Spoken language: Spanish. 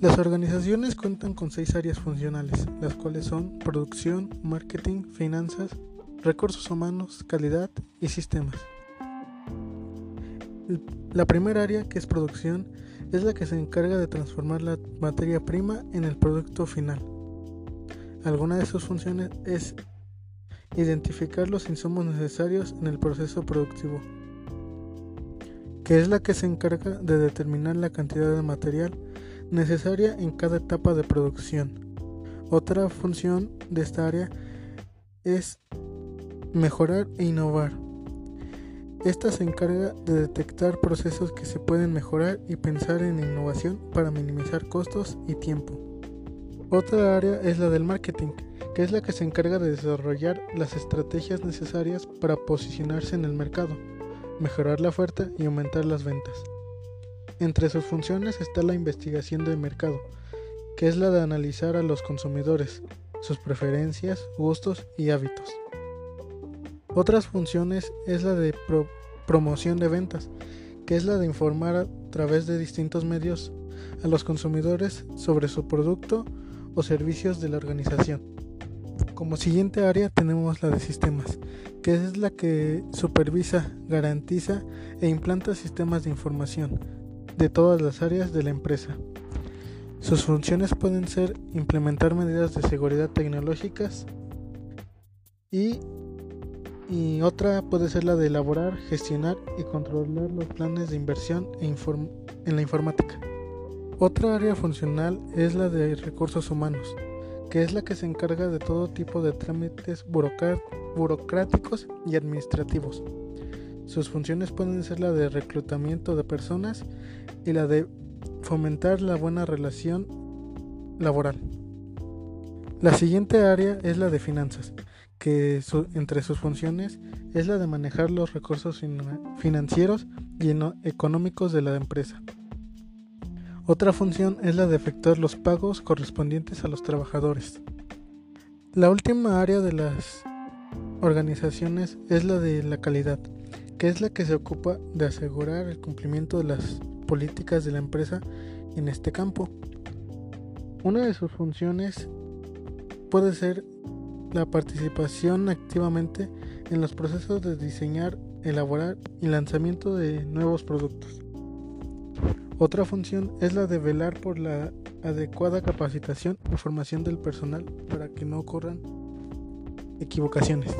Las organizaciones cuentan con seis áreas funcionales, las cuales son producción, marketing, finanzas, recursos humanos, calidad y sistemas. La primera área, que es producción, es la que se encarga de transformar la materia prima en el producto final. Alguna de sus funciones es identificar los insumos necesarios en el proceso productivo, que es la que se encarga de determinar la cantidad de material necesaria en cada etapa de producción. Otra función de esta área es mejorar e innovar. Esta se encarga de detectar procesos que se pueden mejorar y pensar en innovación para minimizar costos y tiempo. Otra área es la del marketing, que es la que se encarga de desarrollar las estrategias necesarias para posicionarse en el mercado, mejorar la oferta y aumentar las ventas. Entre sus funciones está la investigación de mercado, que es la de analizar a los consumidores, sus preferencias, gustos y hábitos. Otras funciones es la de promoción de ventas, que es la de informar a través de distintos medios a los consumidores sobre su producto o servicios de la organización. Como siguiente área tenemos la de sistemas, que es la que supervisa, garantiza e implanta sistemas de información, de todas las áreas de la empresa. Sus funciones pueden ser implementar medidas de seguridad tecnológicas y, otra puede ser la de elaborar, gestionar y controlar los planes de inversión e en la informática. Otra área funcional es la de recursos humanos, que es la que se encarga de todo tipo de trámites burocráticos y administrativos. Sus funciones pueden ser la de reclutamiento de personas y la de fomentar la buena relación laboral. La siguiente área es la de finanzas, que entre sus funciones es la de manejar los recursos financieros y económicos de la empresa. Otra función es la de efectuar los pagos correspondientes a los trabajadores. La última área de las organizaciones es la de la calidad, que es la que se ocupa de asegurar el cumplimiento de las políticas de la empresa en este campo. Una de sus funciones puede ser la participación activamente en los procesos de diseñar, elaborar y lanzamiento de nuevos productos. Otra función es la de velar por la adecuada capacitación y formación del personal para que no ocurran equivocaciones.